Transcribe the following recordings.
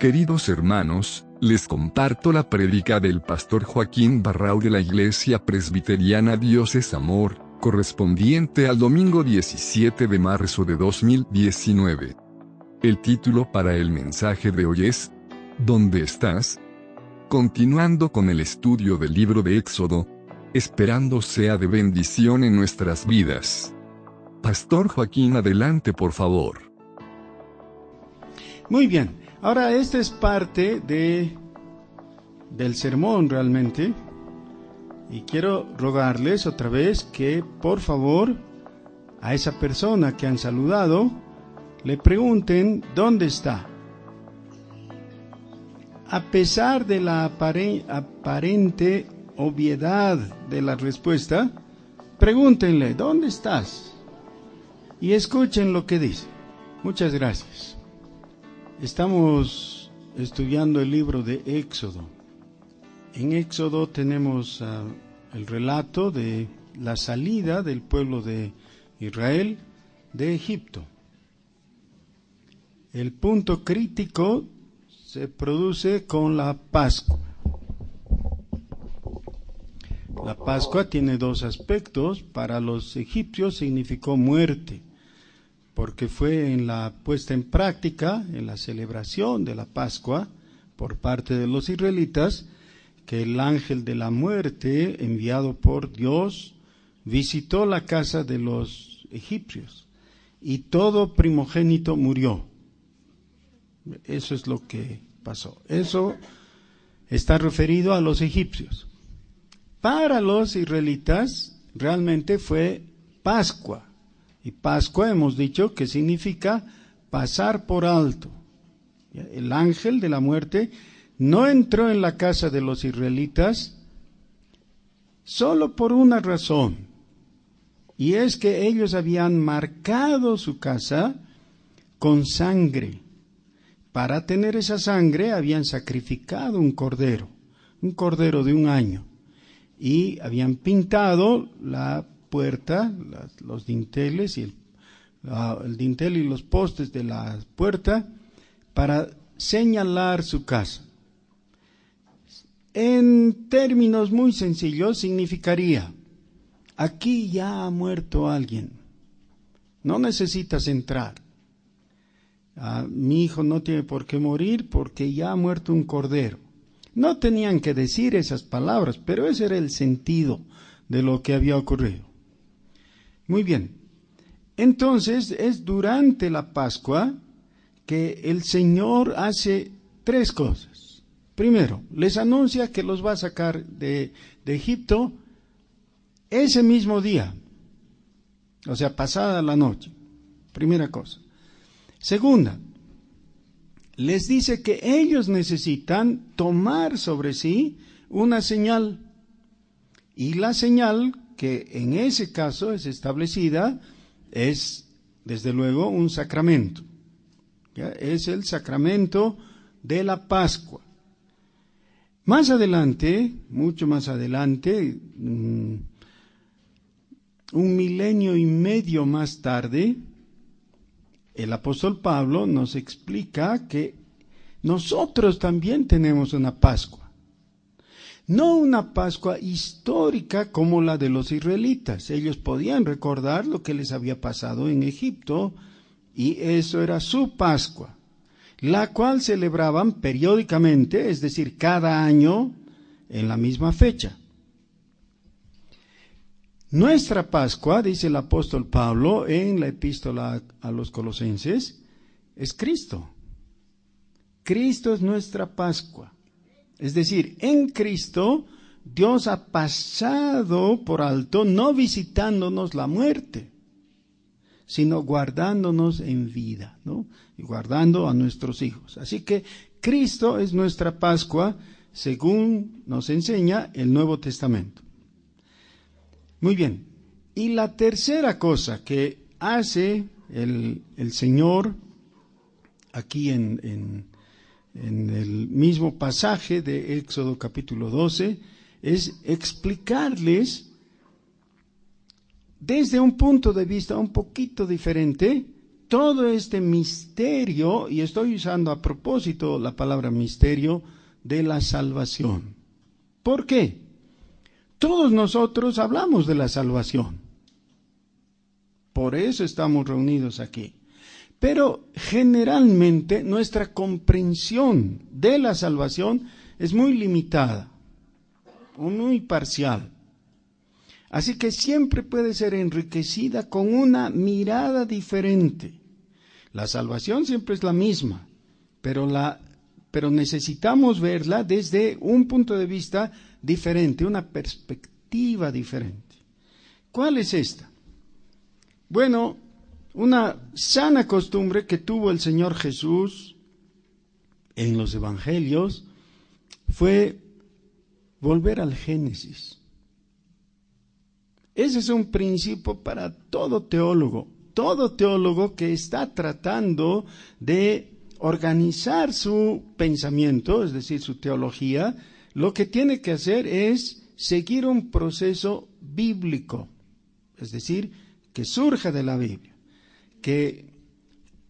Queridos hermanos, les comparto la prédica del pastor Joaquín Barrau de la Iglesia Presbiteriana Dios es Amor, correspondiente al domingo 17 de marzo de 2019. El título para el mensaje de hoy es, ¿Dónde estás? Continuando con el estudio del libro de Éxodo, esperando sea de bendición en nuestras vidas. Pastor Joaquín, adelante por favor. Muy bien, ahora esta es parte de del sermón realmente. Y quiero rogarles otra vez que por favor a esa persona que han saludado le pregunten dónde está. A pesar de la aparente obviedad de la respuesta, pregúntenle, ¿dónde estás? Y escuchen lo que dice. Muchas gracias. Estamos estudiando el libro de Éxodo. En Éxodo tenemos ah, el relato de la salida del pueblo de Israel de Egipto. El punto crítico se produce con la Pascua. La Pascua tiene dos aspectos. Para los egipcios significó muerte, porque fue en la puesta en práctica, en la celebración de la Pascua, por parte de los israelitas, que el ángel de la muerte, enviado por Dios, visitó la casa de los egipcios y todo primogénito murió. Eso es lo que pasó. Eso está referido a los egipcios. Para los israelitas realmente fue Pascua. Y Pascua hemos dicho que significa pasar por alto. El ángel de la muerte no entró en la casa de los israelitas solo por una razón. Y es que ellos habían marcado su casa con sangre. Para tener esa sangre habían sacrificado un cordero, un cordero de un año y habían pintado la puerta, los dinteles y el, el dintel y los postes de la puerta para señalar su casa. En términos muy sencillos significaría, aquí ya ha muerto alguien, no necesitas entrar. Ah, mi hijo no tiene por qué morir porque ya ha muerto un cordero. No tenían que decir esas palabras, pero ese era el sentido de lo que había ocurrido. Muy bien. Entonces es durante la Pascua que el Señor hace tres cosas. Primero, les anuncia que los va a sacar de, Egipto ese mismo día, o sea, pasada la noche. Primera cosa. Segunda, les dice que ellos necesitan tomar sobre sí una señal. Y la señal que en ese caso es establecida es, desde luego, un sacramento. Es el sacramento de la Pascua. Más adelante, mucho más adelante, mm, un milenio y medio más tarde, el apóstol Pablo nos explica que nosotros también tenemos una Pascua. No una Pascua histórica como la de los israelitas. Ellos podían recordar lo que les había pasado en Egipto y eso era su Pascua, la cual celebraban periódicamente, es decir, cada año en la misma fecha. Nuestra Pascua, dice el apóstol Pablo en la epístola a los colosenses, es Cristo. Cristo es nuestra Pascua. Es decir, en Cristo Dios ha pasado por alto, no visitándonos la muerte, sino guardándonos en vida, ¿no? Y guardando a nuestros hijos. Así que Cristo es nuestra Pascua, según nos enseña el Nuevo Testamento. Muy bien. Y la tercera cosa que hace el, Señor aquí en, en, en, el mismo pasaje de Éxodo capítulo 12 es explicarles desde un punto de vista un poquito diferente todo este misterio, y estoy usando a propósito la palabra misterio, de la salvación. ¿Por qué? Todos nosotros hablamos de la salvación. Por eso estamos reunidos aquí. Pero generalmente nuestra comprensión de la salvación es muy limitada o muy parcial. Así que siempre puede ser enriquecida con una mirada diferente. La salvación siempre es la misma, pero, la, pero necesitamos verla desde un punto de vista diferente, una perspectiva diferente. ¿Cuál es esta? Bueno, una sana costumbre que tuvo el Señor Jesús en los evangelios fue volver al Génesis. Ese es un principio para todo teólogo, todo teólogo que está tratando de organizar su pensamiento, es decir, su teología, lo que tiene que hacer es seguir un proceso bíblico, es decir, que surja de la Biblia, que,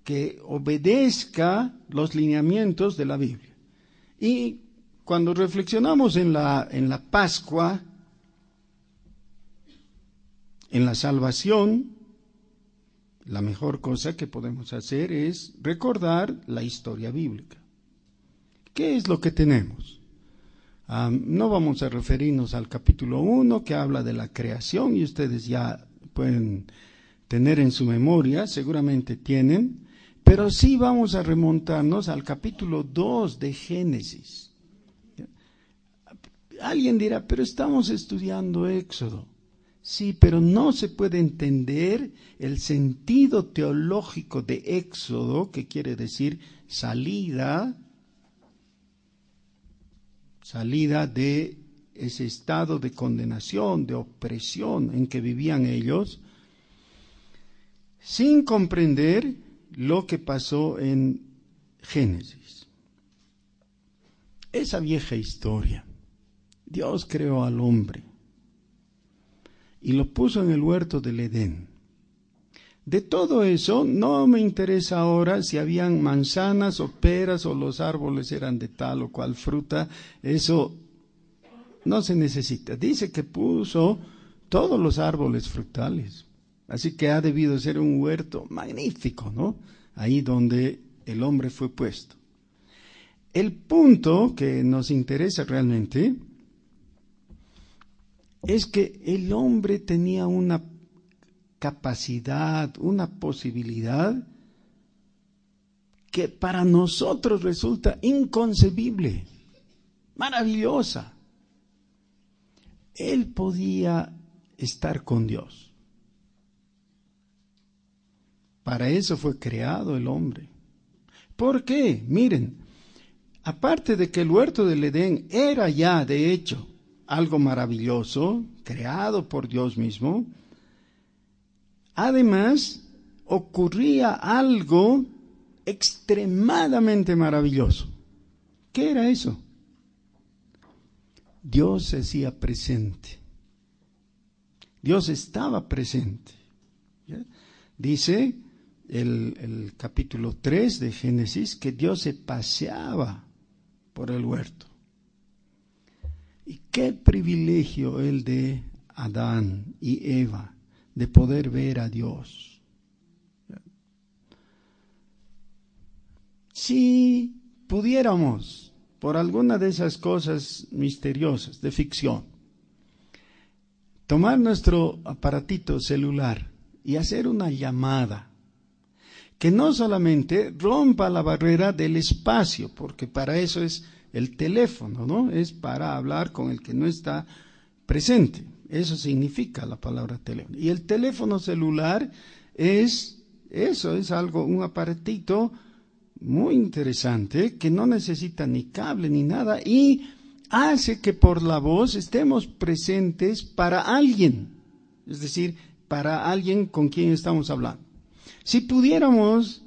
que obedezca los lineamientos de la Biblia. Y cuando reflexionamos en la, en la Pascua, en la salvación, la mejor cosa que podemos hacer es recordar la historia bíblica. ¿Qué es lo que tenemos? no vamos a referirnos al capítulo 1 que habla de la creación y ustedes ya pueden tener en su memoria, seguramente tienen, pero sí vamos a remontarnos al capítulo 2 de Génesis. Alguien dirá, pero estamos estudiando Éxodo. Sí, pero no se puede entender el sentido teológico de Éxodo, que quiere decir salida, salida de ese estado de condenación, de opresión en que vivían ellos, sin comprender lo que pasó en Génesis. Esa vieja historia. Dios creó al hombre y lo puso en el huerto del Edén. De todo eso no me interesa ahora si habían manzanas o peras o los árboles eran de tal o cual fruta, eso no se necesita. Dice que puso todos los árboles frutales, así que ha debido ser un huerto magnífico, ¿no? Ahí donde el hombre fue puesto. El punto que nos interesa realmente es que el hombre tenía una capacidad, una posibilidad que para nosotros resulta inconcebible, maravillosa. Él podía estar con Dios. Para eso fue creado el hombre. ¿Por qué? Miren, aparte de que el huerto del Edén era ya, de hecho, algo maravilloso, creado por Dios mismo, además ocurría algo extremadamente maravilloso. ¿Qué era eso? Dios se hacía presente. Dios estaba presente. Dice el, capítulo 3 de Génesis que Dios se paseaba por el huerto. Y qué privilegio el de Adán y Eva de poder ver a Dios. Si pudiéramos, por alguna de esas cosas misteriosas de ficción, tomar nuestro aparatito celular y hacer una llamada que no solamente rompa la barrera del espacio, porque para eso es el teléfono, ¿no? Es para hablar con el que no está presente. Eso significa la palabra teléfono. Y el teléfono celular es eso, es algo, un aparatito muy interesante que no necesita ni cable ni nada y hace que por la voz estemos presentes para alguien, es decir, para alguien con quien estamos hablando. Si pudiéramos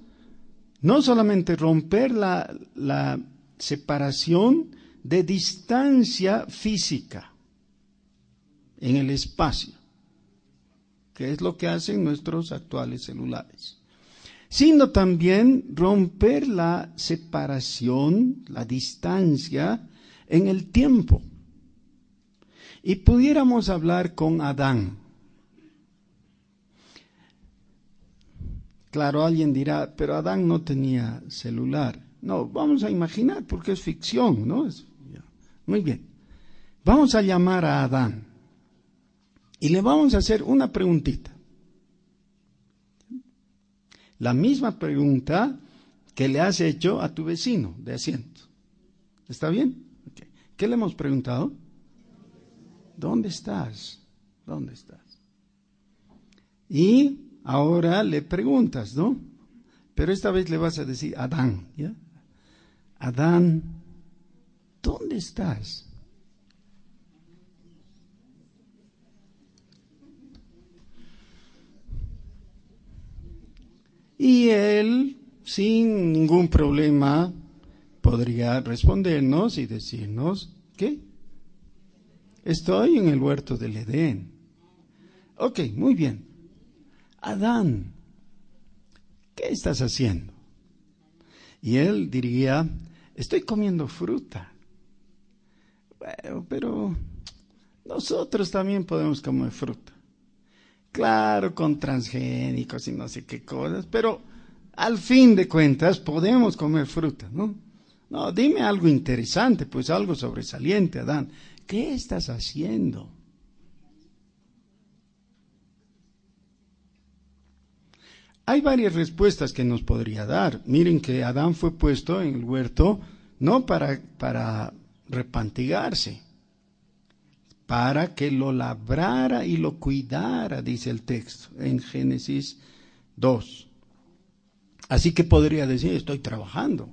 no solamente romper la, separación de distancia física en el espacio, que es lo que hacen nuestros actuales celulares. sino también romper la separación, la distancia en el tiempo. Y pudiéramos hablar con Adán. Claro, alguien dirá, pero Adán no tenía celular. No, vamos a imaginar, porque es ficción, ¿no? muy bien. Vamos a llamar a Adán y le vamos a hacer una preguntita. La misma pregunta que le has hecho a tu vecino de asiento. ¿Está bien? ¿Qué le hemos preguntado? ¿Dónde estás? ¿Dónde estás? Y ahora le preguntas, ¿no? Pero esta vez le vas a decir, Adán, ¿ya? Adán, ¿dónde estás? Y él, sin ningún problema, podría respondernos y decirnos, ¿qué? Estoy en el huerto del Edén. Ok, muy bien. Adán, ¿qué estás haciendo? Y él diría, estoy comiendo fruta. Bueno, pero nosotros también podemos comer fruta. Claro, con transgénicos y no sé qué cosas, pero al fin de cuentas podemos comer fruta, ¿no? No, dime algo interesante, pues algo sobresaliente, Adán. ¿Qué estás haciendo? Hay varias respuestas que nos podría dar. Miren que Adán fue puesto en el huerto no para, para repantigarse, para que lo labrara y lo cuidara, dice el texto en Génesis 2. Así que podría decir, estoy trabajando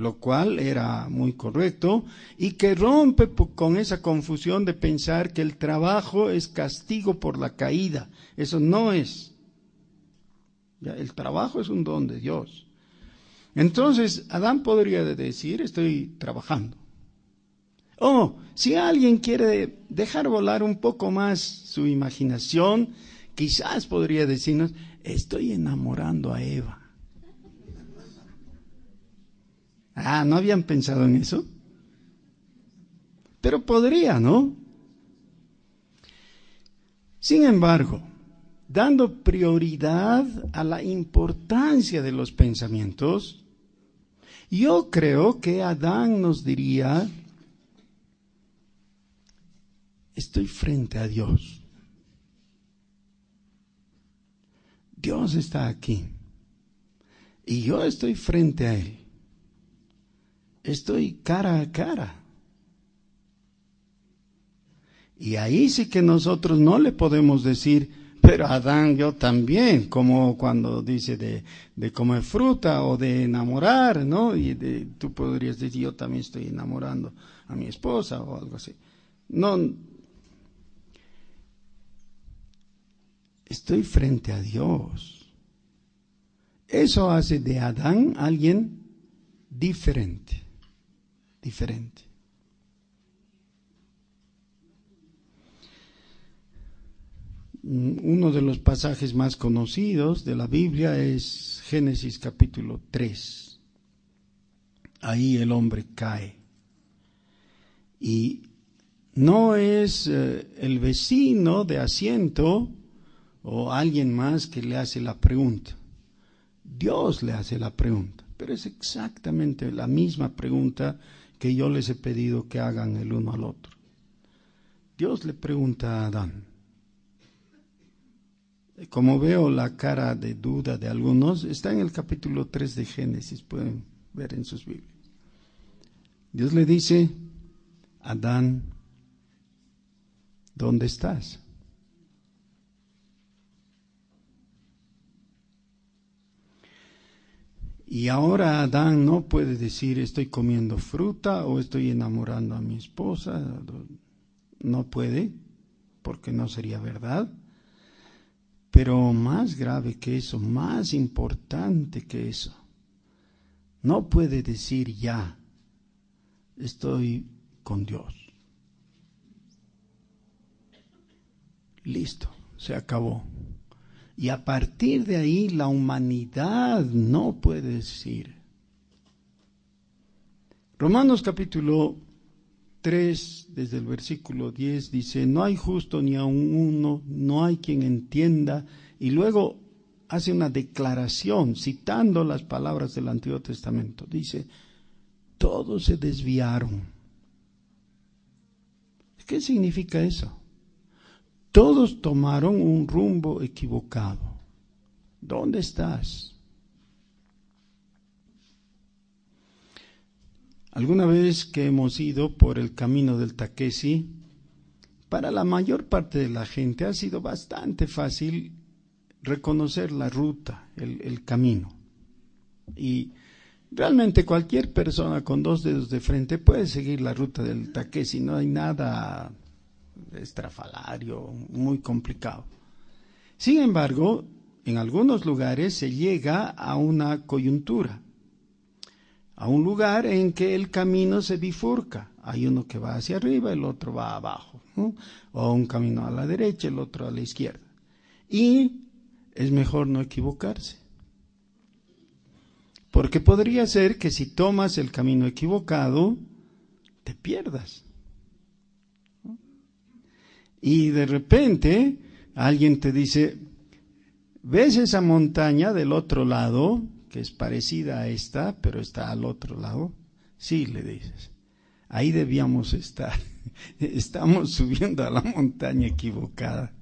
lo cual era muy correcto, y que rompe con esa confusión de pensar que el trabajo es castigo por la caída. Eso no es. El trabajo es un don de Dios. Entonces, Adán podría decir, estoy trabajando. Oh, si alguien quiere dejar volar un poco más su imaginación, quizás podría decirnos, estoy enamorando a Eva. Ah, ¿no habían pensado en eso? Pero podría, ¿no? Sin embargo, dando prioridad a la importancia de los pensamientos, yo creo que Adán nos diría, estoy frente a Dios. Dios está aquí. Y yo estoy frente a Él estoy cara a cara. Y ahí sí que nosotros no le podemos decir, pero Adán yo también, como cuando dice de, comer fruta o de enamorar, ¿no? Y de, tú podrías decir, yo también estoy enamorando a mi esposa o algo así. No, estoy frente a Dios. Eso hace de Adán alguien diferente diferente. Uno de los pasajes más conocidos de la Biblia es Génesis capítulo 3. Ahí el hombre cae. Y no es eh, el vecino de asiento o alguien más que le hace la pregunta. Dios le hace la pregunta, pero es exactamente la misma pregunta que yo les he pedido que hagan el uno al otro. Dios le pregunta a Adán. Como veo la cara de duda de algunos, está en el capítulo 3 de Génesis, pueden ver en sus Biblias. Dios le dice, Adán, ¿dónde estás? Y ahora Adán no puede decir estoy comiendo fruta o estoy enamorando a mi esposa. No puede, porque no sería verdad. Pero más grave que eso, más importante que eso, no puede decir ya, estoy con Dios. Listo, se acabó. Y a partir de ahí la humanidad no puede decir. Romanos capítulo 3, desde el versículo 10, dice, no hay justo ni aun uno, no hay quien entienda. Y luego hace una declaración citando las palabras del Antiguo Testamento. Dice, todos se desviaron. ¿Qué significa eso? Todos tomaron un rumbo equivocado. ¿Dónde estás? Alguna vez que hemos ido por el camino del Taquesi, para la mayor parte de la gente ha sido bastante fácil reconocer la ruta, el, camino. Y realmente cualquier persona con dos dedos de frente puede seguir la ruta del Taquesi, no hay nada estrafalario, muy complicado. Sin embargo, en algunos lugares se llega a una coyuntura, a un lugar en que el camino se bifurca. Hay uno que va hacia arriba, el otro va abajo, o un camino a la derecha, el otro a la izquierda. Y es mejor no equivocarse. Porque podría ser que si tomas el camino equivocado, te pierdas. Y de repente alguien te dice, ¿ves esa montaña del otro lado, que es parecida a esta, pero está al otro lado? Sí, le dices. Ahí debíamos estar. Estamos subiendo a la montaña equivocada.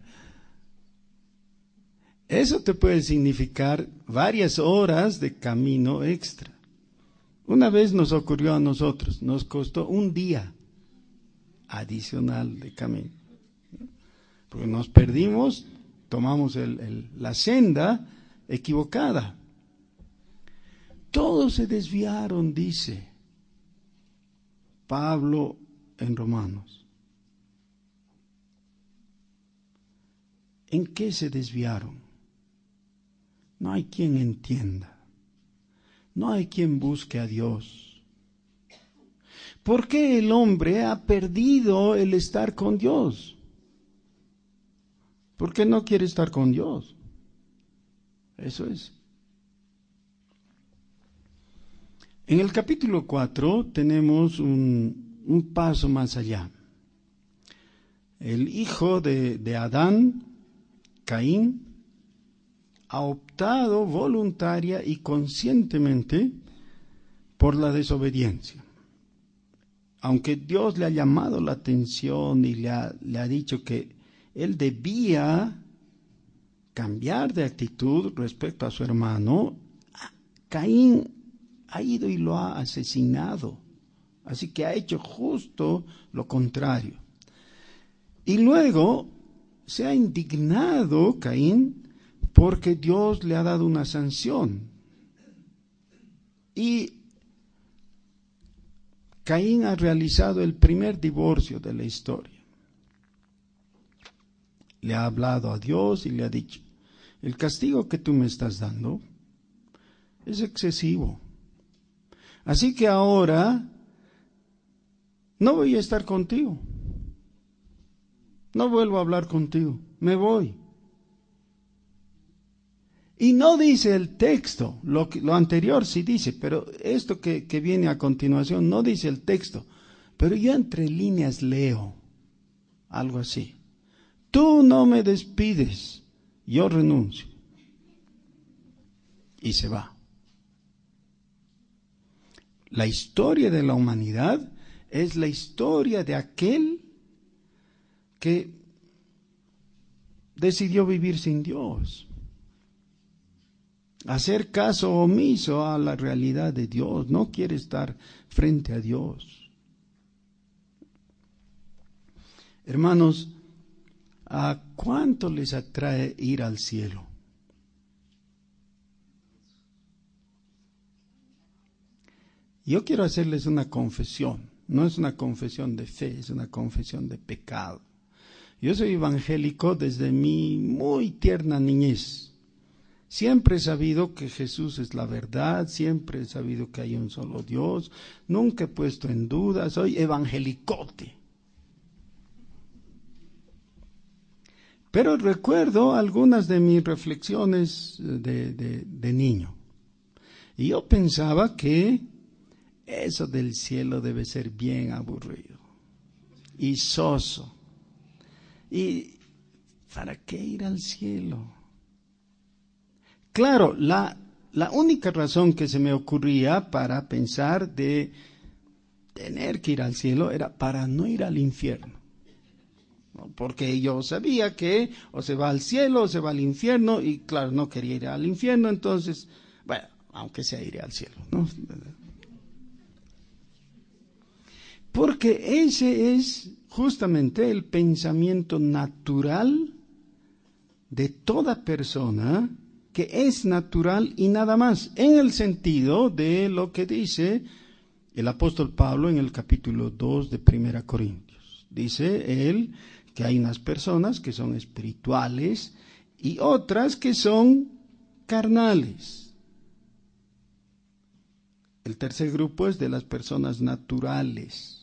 Eso te puede significar varias horas de camino extra. Una vez nos ocurrió a nosotros, nos costó un día adicional de camino porque nos perdimos, tomamos la senda equivocada. Todos se desviaron, dice Pablo en Romanos. ¿En qué se desviaron? No hay quien entienda. No hay quien busque a Dios. ¿Por qué el hombre ha perdido el estar con Dios? Porque no quiere estar con Dios. Eso es. En el capítulo 4 tenemos un, paso más allá. El hijo de, de Adán, Caín, ha optado voluntaria y conscientemente por la desobediencia. Aunque Dios le ha llamado la atención y le ha, le ha dicho que él debía cambiar de actitud respecto a su hermano, Caín ha ido y lo ha asesinado. Así que ha hecho justo lo contrario. Y luego se ha indignado Caín porque Dios le ha dado una sanción. Y Caín ha realizado el primer divorcio de la historia le ha hablado a Dios y le ha dicho, el castigo que tú me estás dando es excesivo. Así que ahora no voy a estar contigo. No vuelvo a hablar contigo. Me voy. Y no dice el texto, lo, lo anterior sí dice, pero esto que, que viene a continuación no dice el texto. Pero yo entre líneas leo algo así tú no me despides, yo renuncio. Y se va. La historia de la humanidad es la historia de aquel que decidió vivir sin Dios, hacer caso omiso a la realidad de Dios, no quiere estar frente a Dios. Hermanos, ¿A cuánto les atrae ir al cielo? Yo quiero hacerles una confesión. No es una confesión de fe, es una confesión de pecado. Yo soy evangélico desde mi muy tierna niñez. Siempre he sabido que Jesús es la verdad, siempre he sabido que hay un solo Dios, nunca he puesto en duda, soy evangelicote. Pero recuerdo algunas de mis reflexiones de, de niño. Y yo pensaba que eso del cielo debe ser bien aburrido y soso. ¿Y para qué ir al cielo? Claro, la, única razón que se me ocurría para pensar de tener que ir al cielo era para no ir al infierno. Porque yo sabía que o se va al cielo o se va al infierno y claro, no quería ir al infierno, entonces, bueno, aunque sea iré al cielo. ¿no? Porque ese es justamente el pensamiento natural de toda persona que es natural y nada más, en el sentido de lo que dice el apóstol Pablo en el capítulo 2 de Primera Corintios. Dice él que hay unas personas que son espirituales y otras que son carnales. El tercer grupo es de las personas naturales.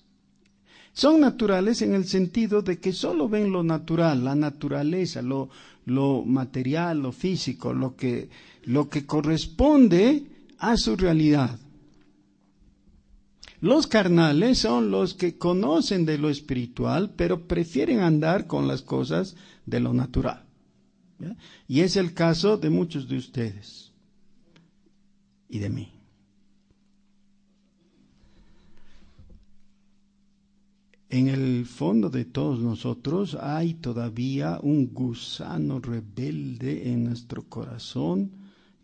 Son naturales en el sentido de que solo ven lo natural, la naturaleza, lo, lo material, lo físico, lo que, lo que corresponde a su realidad. Los carnales son los que conocen de lo espiritual, pero prefieren andar con las cosas de lo natural. Y es el caso de muchos de ustedes y de mí. En el fondo de todos nosotros hay todavía un gusano rebelde en nuestro corazón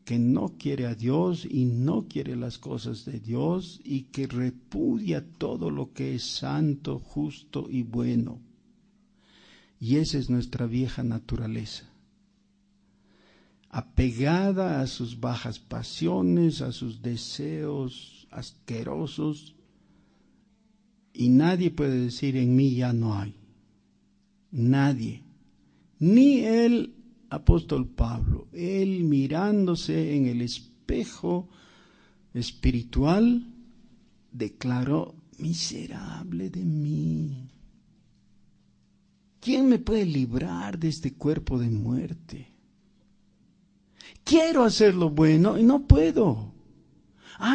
que no quiere a Dios y no quiere las cosas de Dios y que repudia todo lo que es santo, justo y bueno. Y esa es nuestra vieja naturaleza, apegada a sus bajas pasiones, a sus deseos asquerosos, y nadie puede decir en mí ya no hay. Nadie. Ni el apóstol Pablo. Él mirándose en el espejo espiritual declaró, miserable de mí. ¿Quién me puede librar de este cuerpo de muerte? Quiero hacer lo bueno y no puedo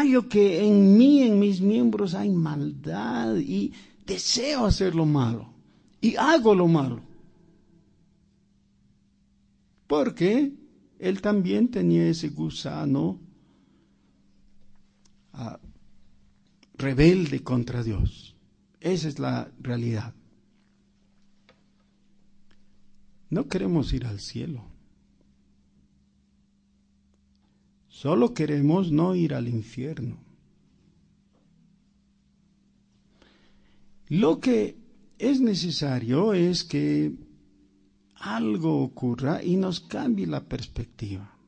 yo que en mí, en mis miembros hay maldad y deseo hacer lo malo y hago lo malo. Porque él también tenía ese gusano ah, rebelde contra Dios. Esa es la realidad. No queremos ir al cielo. Solo queremos no ir al infierno. Lo que es necesario es que algo ocurra y nos cambie la perspectiva.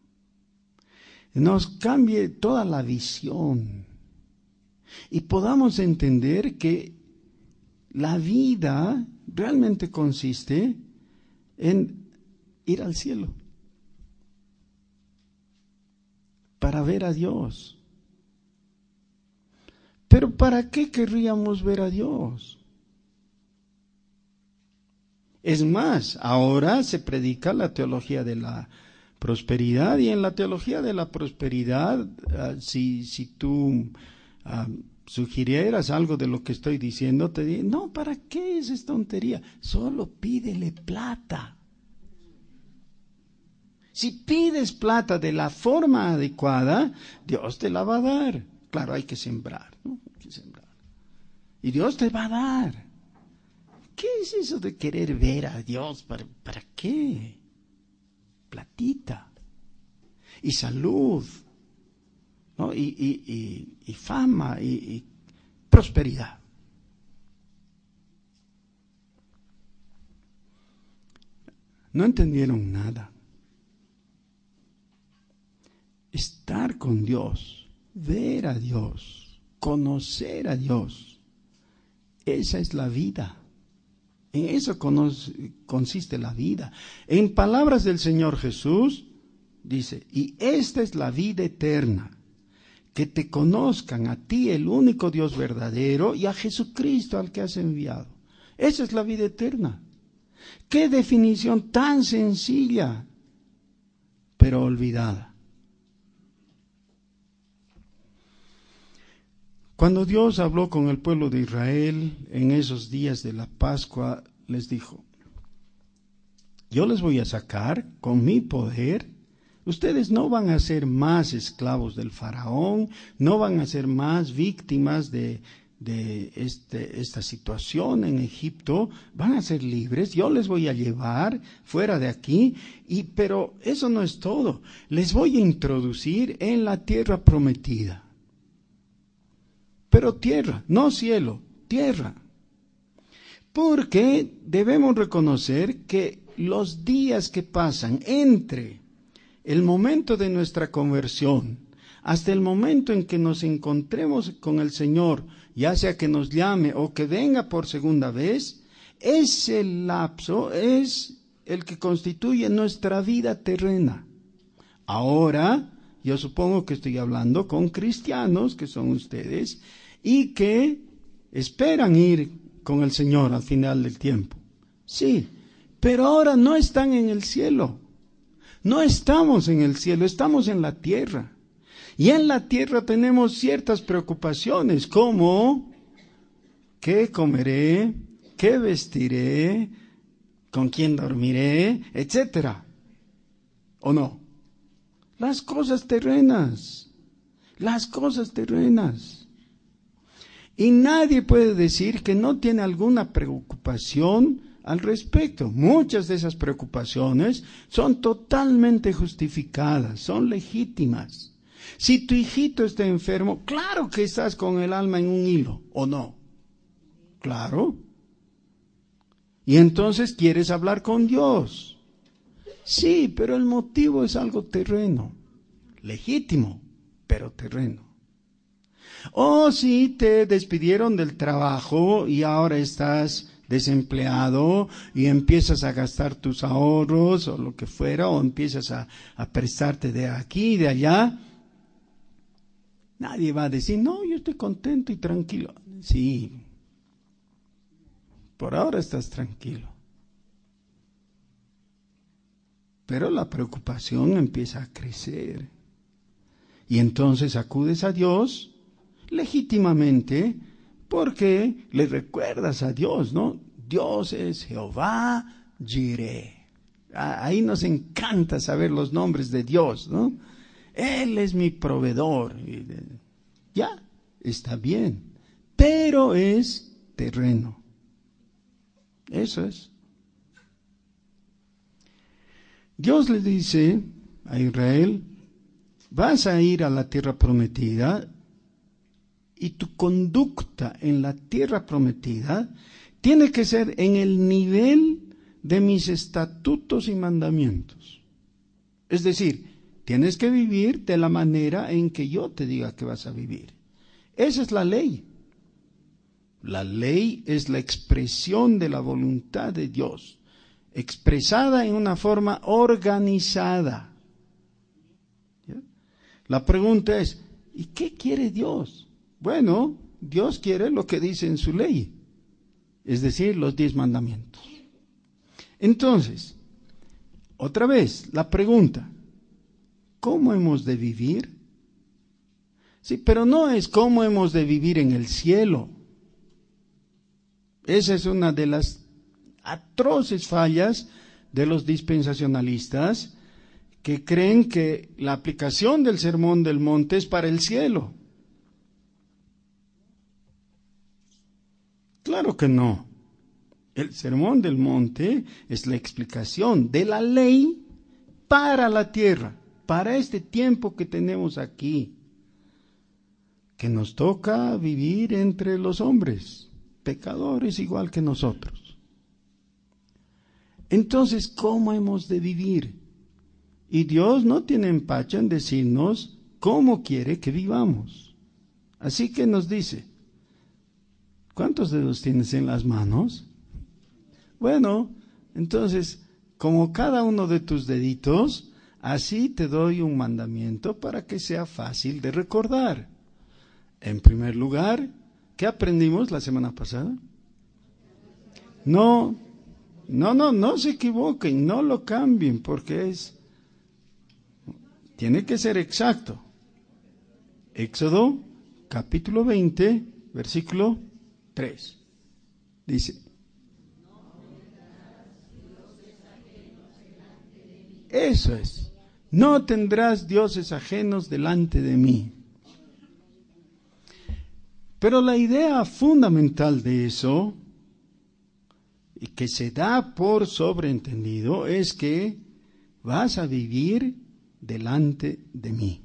Nos cambie toda la visión. Y podamos entender que la vida realmente consiste en ir al cielo. Para ver a Dios. Pero ¿para qué querríamos ver a Dios? Es más, ahora se predica la teología de la prosperidad y en la teología de la prosperidad, ah, si, si tú ah, sugirieras algo de lo que estoy diciendo, te diría, no, ¿para qué es esa tontería? Solo pídele plata. Si pides plata de la forma adecuada, Dios te la va a dar. Claro, hay que sembrar, ¿no? Y Dios te va a dar. ¿Qué es eso de querer ver a Dios? ¿Para, para qué? Platita. Y salud. ¿no? Y, y, y, fama y prosperidad. No entendieron nada estar con Dios, ver a Dios, conocer a Dios. Esa es la vida. En eso consiste la vida. En palabras del Señor Jesús, dice, y esta es la vida eterna, que te conozcan a ti, el único Dios verdadero, y a Jesucristo al que has enviado. Esa es la vida eterna. Qué definición tan sencilla, pero olvidada. Cuando Dios habló con el pueblo de Israel en esos días de la Pascua, les dijo, yo les voy a sacar con mi poder. Ustedes no van a ser más esclavos del faraón, no van a ser más víctimas de, este, esta situación en Egipto, van a ser libres, yo les voy a llevar fuera de aquí, y, pero eso no es todo, les voy a introducir en la tierra prometida. Pero tierra, no cielo, tierra. Porque debemos reconocer que los días que pasan entre el momento de nuestra conversión, hasta el momento en que nos encontremos con el Señor, ya sea que nos llame o que venga por segunda vez, ese lapso es el que constituye nuestra vida terrena. Ahora, yo supongo que estoy hablando con cristianos, que son ustedes, y que esperan ir con el Señor al final del tiempo. Sí, pero ahora no están en el cielo. No estamos en el cielo, estamos en la tierra. Y en la tierra tenemos ciertas preocupaciones como qué comeré, qué vestiré, con quién dormiré, etcétera. ¿O no? Las cosas terrenas, las cosas terrenas. Y nadie puede decir que no tiene alguna preocupación al respecto. Muchas de esas preocupaciones son totalmente justificadas, son legítimas. Si tu hijito está enfermo, claro que estás con el alma en un hilo, ¿o no? Claro. Y entonces quieres hablar con Dios. Sí, pero el motivo es algo terreno, legítimo, pero terreno. O si te despidieron del trabajo y ahora estás desempleado y empiezas a gastar tus ahorros o lo que fuera, o empiezas a, prestarte de aquí y de allá, nadie va a decir, no, yo estoy contento y tranquilo. Sí, por ahora estás tranquilo. Pero la preocupación empieza a crecer. Y entonces acudes a Dios legítimamente porque le recuerdas a Dios, ¿no? Dios es Jehová Jireh. Ah, ahí nos encanta saber los nombres de Dios, ¿no? Él es mi proveedor. Ya, está bien, pero es terreno. Eso es. Dios le dice a Israel, vas a ir a la tierra prometida y tu conducta en la tierra prometida tiene que ser en el nivel de mis estatutos y mandamientos. Es decir, tienes que vivir de la manera en que yo te diga que vas a vivir. Esa es la ley. La ley es la expresión de la voluntad de Dios, expresada en una forma organizada. La pregunta es, ¿y qué quiere Dios? Bueno, Dios quiere lo que dice en su ley, es decir, los diez mandamientos. Entonces, otra vez, la pregunta, ¿cómo hemos de vivir? Sí, pero no es cómo hemos de vivir en el cielo. Esa es una de las atroces fallas de los dispensacionalistas que creen que la aplicación del sermón del monte es para el cielo. Claro que no. El sermón del monte es la explicación de la ley para la tierra, para este tiempo que tenemos aquí, que nos toca vivir entre los hombres, pecadores igual que nosotros. Entonces, ¿cómo hemos de vivir? Y Dios no tiene empacho en decirnos cómo quiere que vivamos. Así que nos dice, ¿Cuántos dedos tienes en las manos? Bueno, entonces, como cada uno de tus deditos, así te doy un mandamiento para que sea fácil de recordar. En primer lugar, ¿qué aprendimos la semana pasada? No, No, no, no se equivoquen, no lo cambien, porque es, tiene que ser exacto. Éxodo capítulo 20, versículo 3. Dice, eso es, no tendrás dioses ajenos delante de mí. Pero la idea fundamental de eso, y que se da por sobreentendido, es que vas a vivir delante de mí.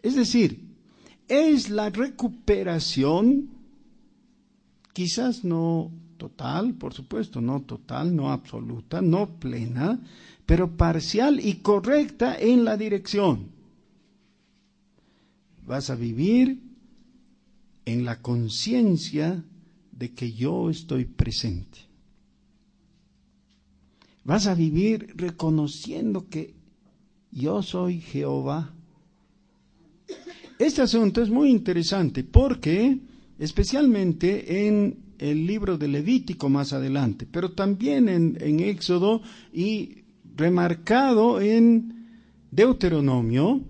Es decir, es la recuperación, quizás no total, por supuesto, no total, no absoluta, no plena, pero parcial y correcta en la dirección vas a vivir en la conciencia de que yo estoy presente. Vas a vivir reconociendo que yo soy Jehová. Este asunto es muy interesante porque, especialmente en el libro de Levítico más adelante, pero también en, en Éxodo y remarcado en Deuteronomio,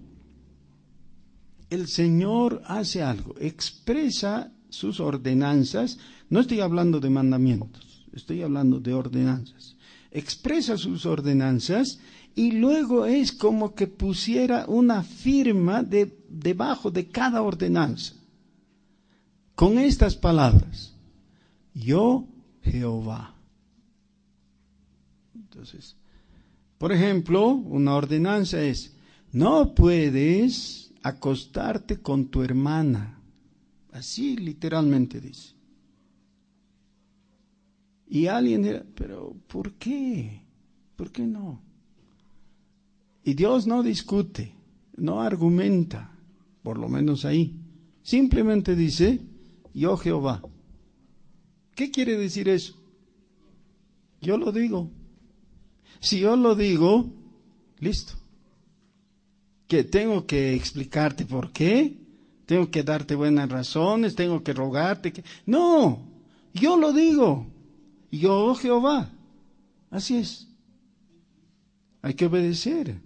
el Señor hace algo, expresa sus ordenanzas, no estoy hablando de mandamientos, estoy hablando de ordenanzas, expresa sus ordenanzas y luego es como que pusiera una firma de, debajo de cada ordenanza, con estas palabras, yo Jehová. Entonces, por ejemplo, una ordenanza es, no puedes acostarte con tu hermana. Así literalmente dice. Y alguien dirá, pero ¿por qué? ¿Por qué no? Y Dios no discute, no argumenta, por lo menos ahí. Simplemente dice, yo Jehová. ¿Qué quiere decir eso? Yo lo digo. Si yo lo digo, listo que tengo que explicarte por qué, tengo que darte buenas razones, tengo que rogarte que... No, yo lo digo, yo Jehová. Así es. Hay que obedecer.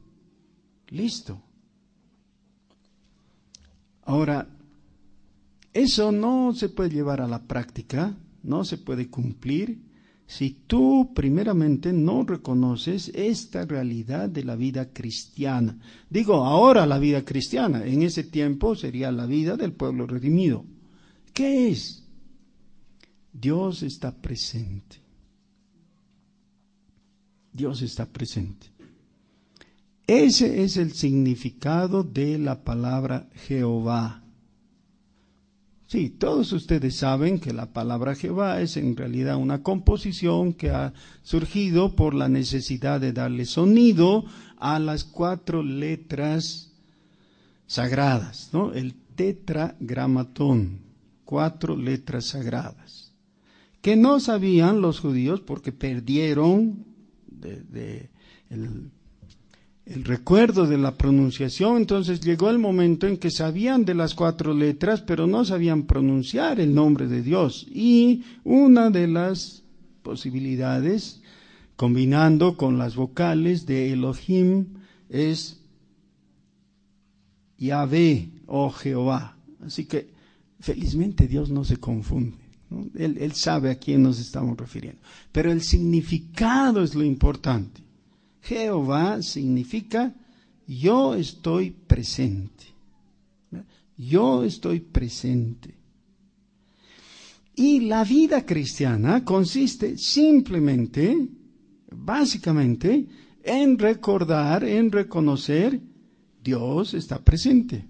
Listo. Ahora, eso no se puede llevar a la práctica, no se puede cumplir si tú primeramente no reconoces esta realidad de la vida cristiana. Digo, ahora la vida cristiana, en ese tiempo sería la vida del pueblo redimido. ¿Qué es? Dios está presente. Dios está presente. Ese es el significado de la palabra Jehová. Sí, todos ustedes saben que la palabra Jehová es en realidad una composición que ha surgido por la necesidad de darle sonido a las cuatro letras sagradas, ¿no? El tetragramatón, cuatro letras sagradas, que no sabían los judíos porque perdieron de, el recuerdo de la pronunciación, entonces llegó el momento en que sabían de las cuatro letras, pero no sabían pronunciar el nombre de Dios. Y una de las posibilidades, combinando con las vocales de Elohim, es Yahvé o oh Jehová. Así que felizmente Dios no se confunde. Él, él sabe a quién nos estamos refiriendo. Pero el significado es lo importante. Jehová significa yo estoy presente. Yo estoy presente. Y la vida cristiana consiste simplemente, básicamente, en recordar, en reconocer, Dios está presente.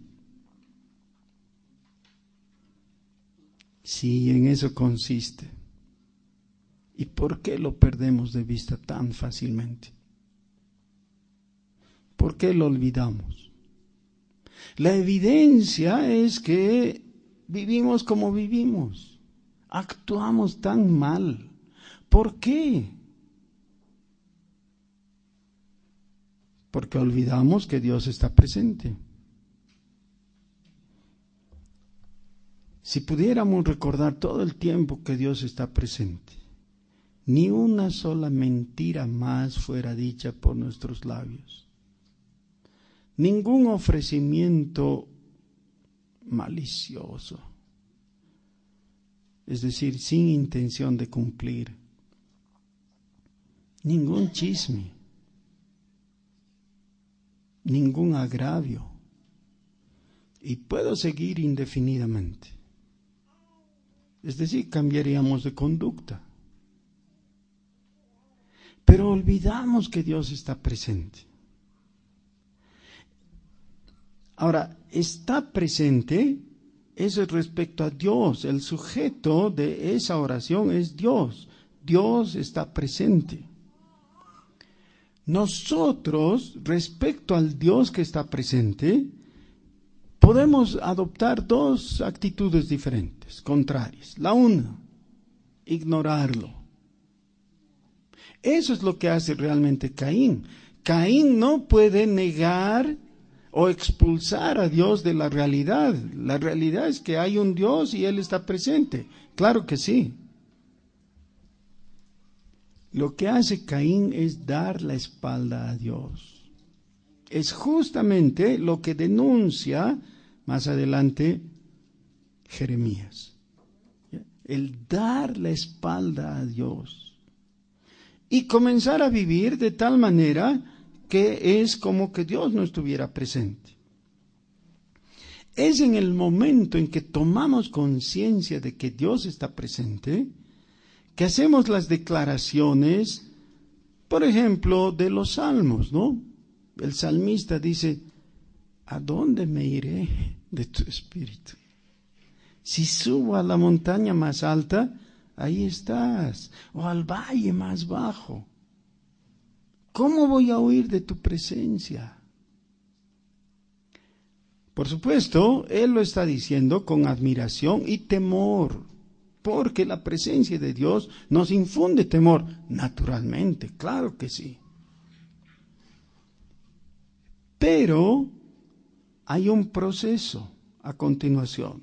Sí, en eso consiste. ¿Y por qué lo perdemos de vista tan fácilmente? ¿Por qué lo olvidamos? La evidencia es que vivimos como vivimos, actuamos tan mal. ¿Por qué? Porque olvidamos que Dios está presente. Si pudiéramos recordar todo el tiempo que Dios está presente, ni una sola mentira más fuera dicha por nuestros labios. Ningún ofrecimiento malicioso, es decir, sin intención de cumplir. Ningún chisme, ningún agravio. Y puedo seguir indefinidamente. Es decir, cambiaríamos de conducta. Pero olvidamos que Dios está presente. Ahora, está presente, eso es respecto a Dios. El sujeto de esa oración es Dios. Dios está presente. Nosotros, respecto al Dios que está presente, podemos adoptar dos actitudes diferentes, contrarias. La una, ignorarlo. Eso es lo que hace realmente Caín. Caín no puede negar o expulsar a Dios de la realidad. La realidad es que hay un Dios y Él está presente. Claro que sí. Lo que hace Caín es dar la espalda a Dios. Es justamente lo que denuncia más adelante Jeremías. El dar la espalda a Dios. Y comenzar a vivir de tal manera que es como que Dios no estuviera presente. Es en el momento en que tomamos conciencia de que Dios está presente, que hacemos las declaraciones, por ejemplo, de los salmos, ¿no? El salmista dice, ¿a dónde me iré de tu espíritu? Si subo a la montaña más alta, ahí estás, o al valle más bajo. ¿Cómo voy a huir de tu presencia? Por supuesto, Él lo está diciendo con admiración y temor, porque la presencia de Dios nos infunde temor, naturalmente, claro que sí. Pero hay un proceso a continuación.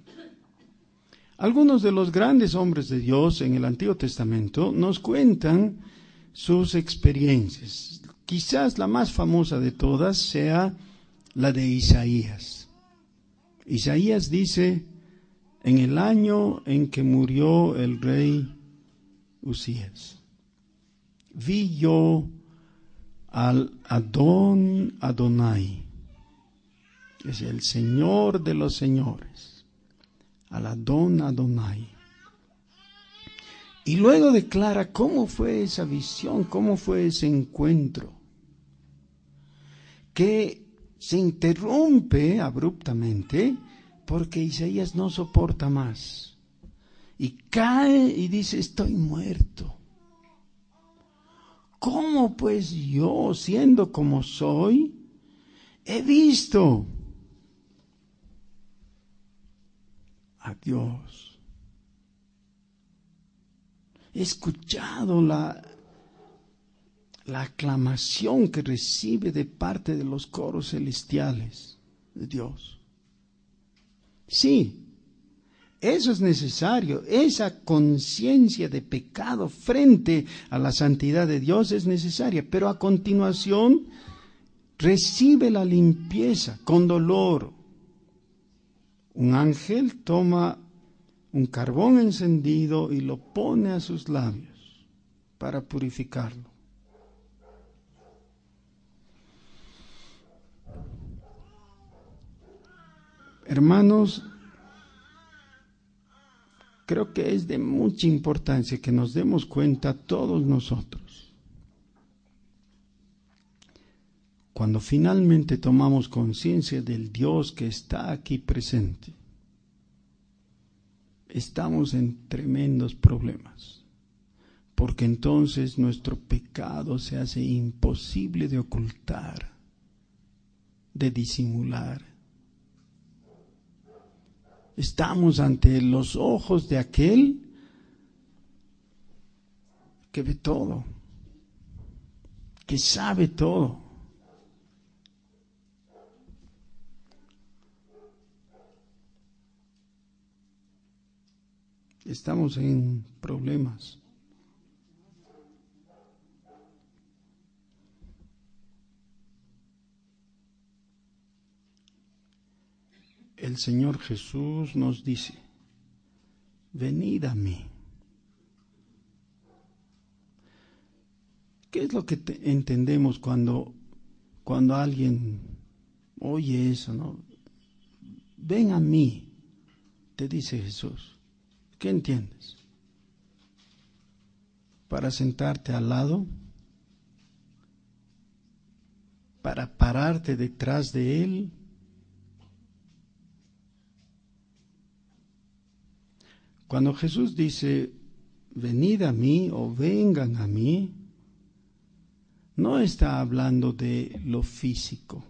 Algunos de los grandes hombres de Dios en el Antiguo Testamento nos cuentan sus experiencias. Quizás la más famosa de todas sea la de Isaías. Isaías dice, en el año en que murió el rey Usías, vi yo al Adón Adonai, es el Señor de los señores, al Adón Adonai. Y luego declara cómo fue esa visión, cómo fue ese encuentro que se interrumpe abruptamente porque Isaías no soporta más. Y cae y dice, estoy muerto. ¿Cómo pues yo, siendo como soy, he visto a Dios? He escuchado la la aclamación que recibe de parte de los coros celestiales de Dios. Sí, eso es necesario, esa conciencia de pecado frente a la santidad de Dios es necesaria, pero a continuación recibe la limpieza con dolor. Un ángel toma un carbón encendido y lo pone a sus labios para purificarlo. Hermanos, creo que es de mucha importancia que nos demos cuenta todos nosotros. Cuando finalmente tomamos conciencia del Dios que está aquí presente, estamos en tremendos problemas, porque entonces nuestro pecado se hace imposible de ocultar, de disimular estamos ante los ojos de aquel que ve todo, que sabe todo. Estamos en problemas. El Señor Jesús nos dice, venid a mí. ¿Qué es lo que te entendemos cuando, cuando alguien oye eso? ¿no? Ven a mí, te dice Jesús. ¿Qué entiendes? Para sentarte al lado, para pararte detrás de Él, Cuando Jesús dice, venid a mí o vengan a mí, no está hablando de lo físico.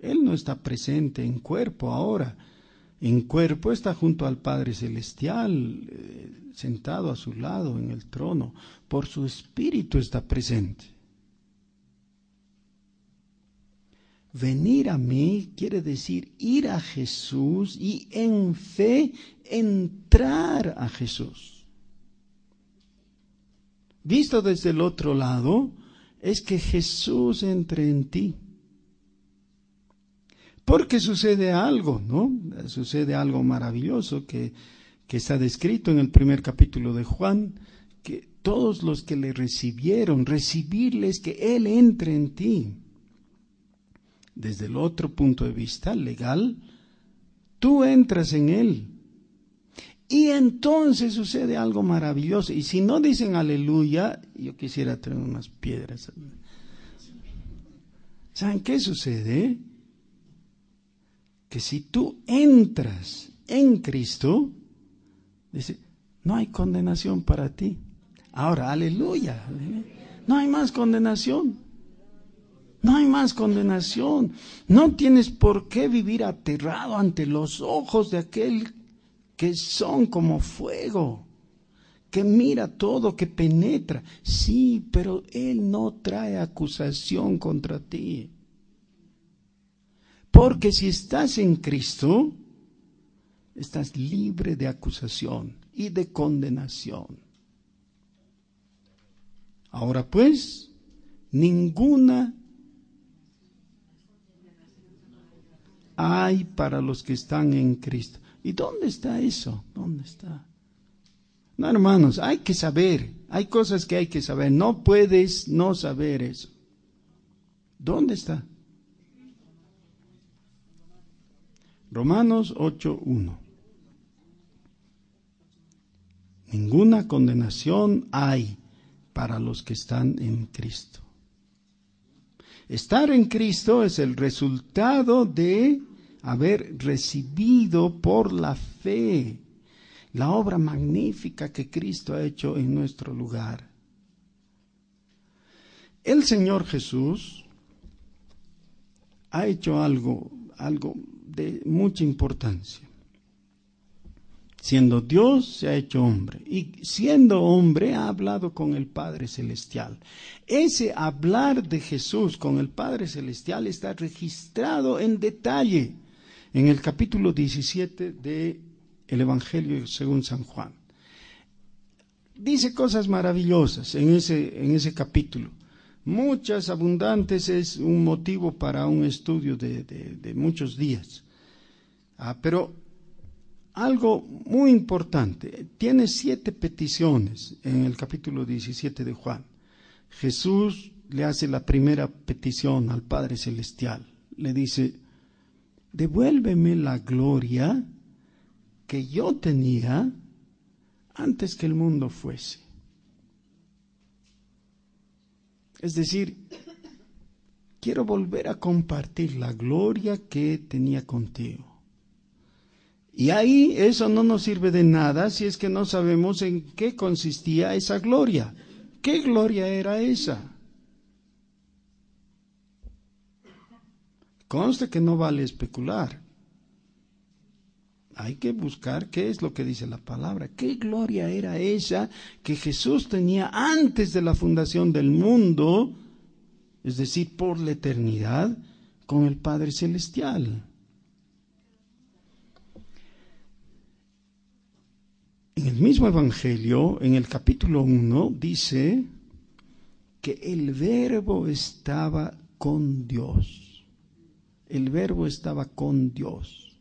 Él no está presente en cuerpo ahora. En cuerpo está junto al Padre Celestial, eh, sentado a su lado en el trono. Por su espíritu está presente. Venir a mí quiere decir ir a Jesús y en fe entrar a Jesús. Visto desde el otro lado, es que Jesús entre en ti. Porque sucede algo, ¿no? Sucede algo maravilloso que, está descrito en el primer capítulo de Juan, que todos los que le recibieron, recibirles que Él entre en ti desde el otro punto de vista legal, tú entras en él. Y entonces sucede algo maravilloso. Y si no dicen aleluya, yo quisiera tener unas piedras. ¿Saben qué sucede? Que si tú entras en Cristo, dice, no hay condenación para ti. Ahora, aleluya. No hay más condenación. No hay más condenación. No tienes por qué vivir aterrado ante los ojos de aquel que son como fuego, que mira todo, que penetra. Sí, pero Él no trae acusación contra ti. Porque si estás en Cristo, estás libre de acusación y de condenación. Ahora pues, ninguna hay para los que están en Cristo. ¿Y dónde está eso? ¿Dónde está? No, hermanos, hay que saber. Hay cosas que hay que saber. No puedes no saber eso. ¿Dónde está? Romanos 8.1. Ninguna condenación hay para los que están en Cristo. Estar en Cristo es el resultado de haber recibido por la fe la obra magnífica que Cristo ha hecho en nuestro lugar. El Señor Jesús ha hecho algo, algo de mucha importancia. Siendo Dios, se ha hecho hombre. Y siendo hombre, ha hablado con el Padre Celestial. Ese hablar de Jesús con el Padre Celestial está registrado en detalle en el capítulo 17 del el Evangelio según San Juan. Dice cosas maravillosas en ese, en ese capítulo. Muchas, abundantes, es un motivo para un estudio de, muchos días. Ah, pero algo muy importante, tiene siete peticiones en el capítulo 17 de Juan. Jesús le hace la primera petición al Padre Celestial. Le dice, devuélveme la gloria que yo tenía antes que el mundo fuese. Es decir, quiero volver a compartir la gloria que tenía contigo. Y ahí eso no nos sirve de nada si es que no sabemos en qué consistía esa gloria. ¿Qué gloria era esa? Conste que no vale especular. Hay que buscar qué es lo que dice la palabra. ¿Qué gloria era esa que Jesús tenía antes de la fundación del mundo, es decir, por la eternidad, con el Padre Celestial? En el mismo Evangelio, en el capítulo 1, dice que el verbo estaba con Dios el verbo estaba con Dios.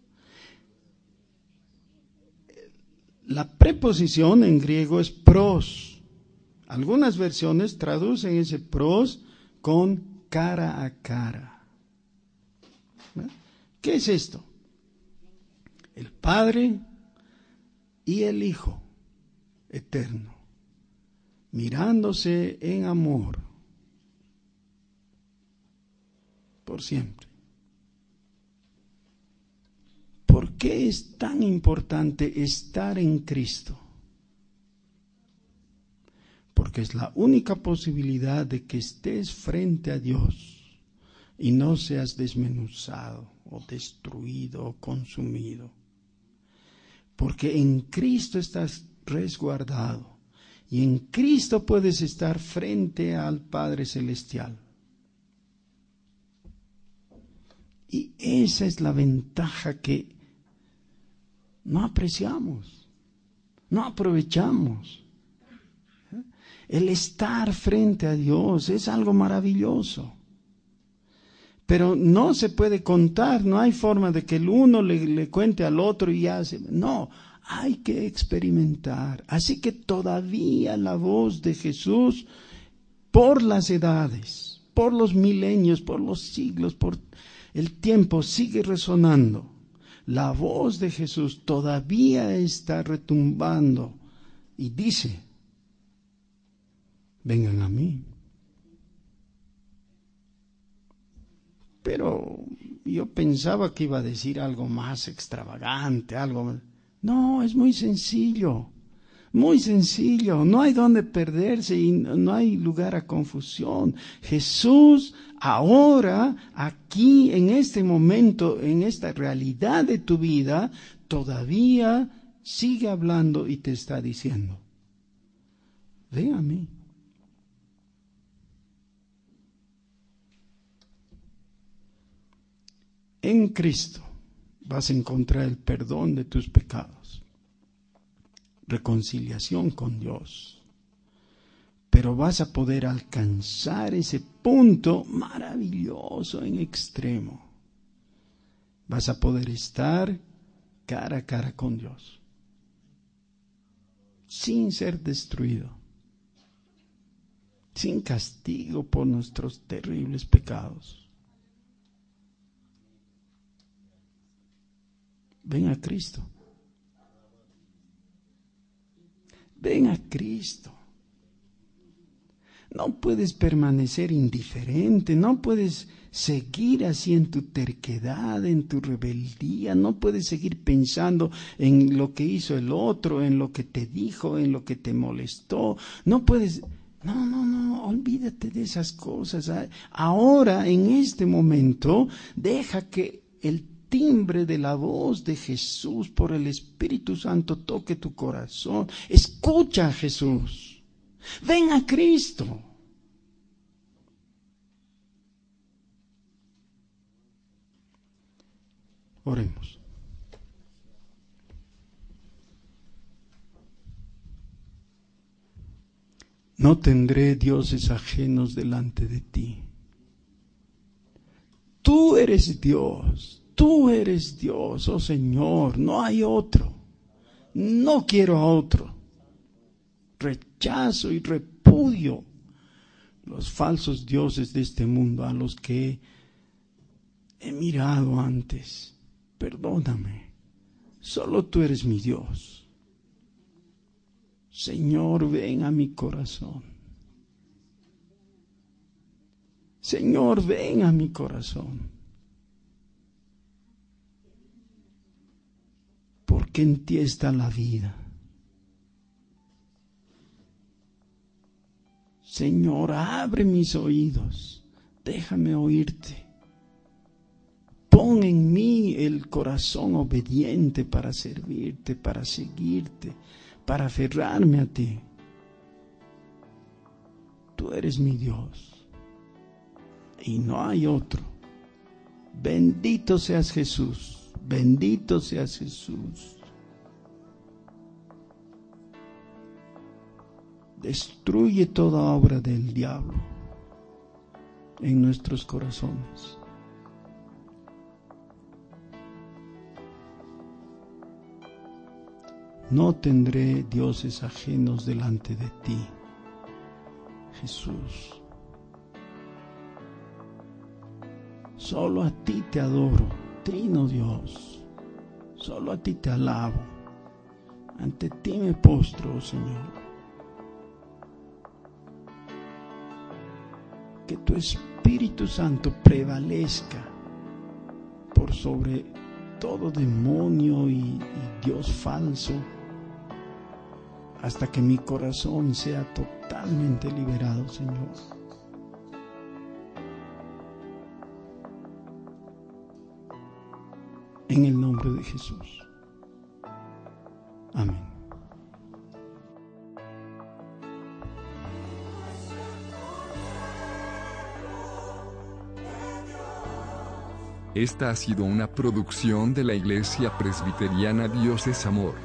La preposición en griego es pros. Algunas versiones traducen ese pros con cara a cara. ¿Qué es esto? El Padre y el Hijo eterno, mirándose en amor por siempre. ¿Por qué es tan importante estar en Cristo? Porque es la única posibilidad de que estés frente a Dios y no seas desmenuzado o destruido o consumido. Porque en Cristo estás resguardado y en Cristo puedes estar frente al Padre Celestial. Y esa es la ventaja que no apreciamos, no aprovechamos. El estar frente a Dios es algo maravilloso. Pero no se puede contar, no hay forma de que el uno le, cuente al otro y ya. No, hay que experimentar. Así que todavía la voz de Jesús por las edades, por los milenios, por los siglos, por el tiempo sigue resonando. La voz de Jesús todavía está retumbando y dice, vengan a mí. Pero yo pensaba que iba a decir algo más extravagante, algo... No, es muy sencillo. Muy sencillo, no hay donde perderse y no hay lugar a confusión. Jesús ahora, aquí, en este momento, en esta realidad de tu vida, todavía sigue hablando y te está diciendo, ven a mí. En Cristo vas a encontrar el perdón de tus pecados reconciliación con Dios. Pero vas a poder alcanzar ese punto maravilloso en extremo. Vas a poder estar cara a cara con Dios, sin ser destruido, sin castigo por nuestros terribles pecados. Ven a Cristo. Ven a Cristo. No puedes permanecer indiferente, no puedes seguir así en tu terquedad, en tu rebeldía, no puedes seguir pensando en lo que hizo el otro, en lo que te dijo, en lo que te molestó. No puedes, no, no, no, olvídate de esas cosas. Ahora, en este momento, deja que el timbre de la voz de Jesús por el Espíritu Santo toque tu corazón. Escucha a Jesús. Ven a Cristo. Oremos. No tendré dioses ajenos delante de ti. Tú eres Dios Tú eres Dios, oh Señor, no hay otro. No quiero a otro. Rechazo y repudio los falsos dioses de este mundo a los que he mirado antes. Perdóname. Solo tú eres mi Dios. Señor, ven a mi corazón. Señor, ven a mi corazón. Porque en ti está la vida. Señor, abre mis oídos, déjame oírte. Pon en mí el corazón obediente para servirte, para seguirte, para aferrarme a ti. Tú eres mi Dios y no hay otro. Bendito seas Jesús. Bendito seas Jesús. Destruye toda obra del diablo en nuestros corazones. No tendré dioses ajenos delante de ti. Jesús. Solo a ti te adoro, Trino Dios. Solo a ti te alabo. Ante ti me postro, Señor. Que tu Espíritu Santo prevalezca por sobre todo demonio y, Dios falso hasta que mi corazón sea totalmente liberado, Señor. En el nombre de Jesús. Amén. Esta ha sido una producción de la Iglesia Presbiteriana Dios es Amor.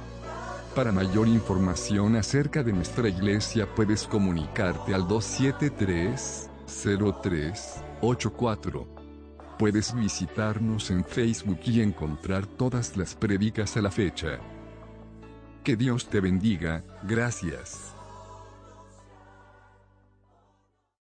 Para mayor información acerca de nuestra iglesia puedes comunicarte al 273-0384. Puedes visitarnos en Facebook y encontrar todas las predicas a la fecha. Que Dios te bendiga, gracias.